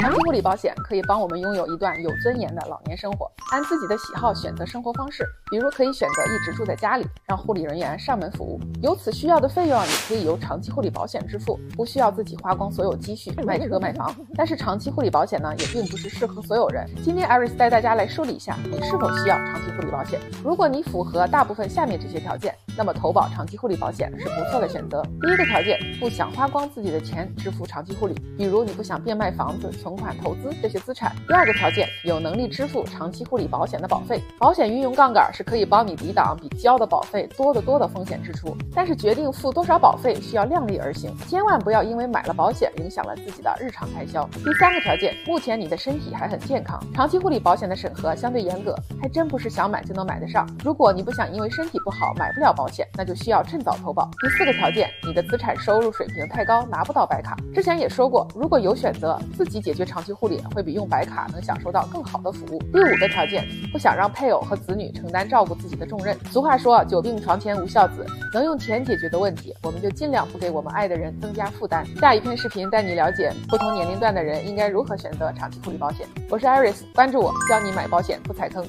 长期护理保险可以帮我们拥有一段有尊严的老年生活，按自己的喜好选择生活方式，比如可以选择一直住在家里，让护理人员上门服务。有此需要的费用也可以由长期护理保险支付，不需要自己花光所有积蓄卖车卖房。但是长期护理保险呢，也并不是适合所有人。今天艾瑞斯带大家来梳理一下，你是否需要长期护理保险？如果你符合大部分下面这些条件，那么投保长期护理保险是不错的选择。第一个条件，不想花光自己的钱支付长期护理，比如你不想变卖房子、存款、投资这些资产。第二个条件，有能力支付长期护理保险的保费。保险运用杠杆是可以帮你抵挡比交的保费多得多的风险支出，但是决定付多少保费需要量力而行，千万不要因为买了保险影响了自己的日常开销。第三个条件，目前你的身体还很健康。长期护理保险的审核相对严格，还真不是想买就能买得上。如果你不想因为身体不好买不了保险，那就需要趁早投保。第四个条件，你的资产收入水平太高，拿不到白卡。之前也说过，如果有选择，自己解决长期护理会比用白卡能享受到更好的服务。第五个条件，不想让配偶和子女承担照顾自己的重任。俗话说，久病床前无孝子，能用钱解决的问题，我们就尽量不给我们爱的人增加负担。下一篇视频带你了解不同年龄段的人应该如何选择长期护理保险。我是 Iris，关注我，教你买保险不踩坑。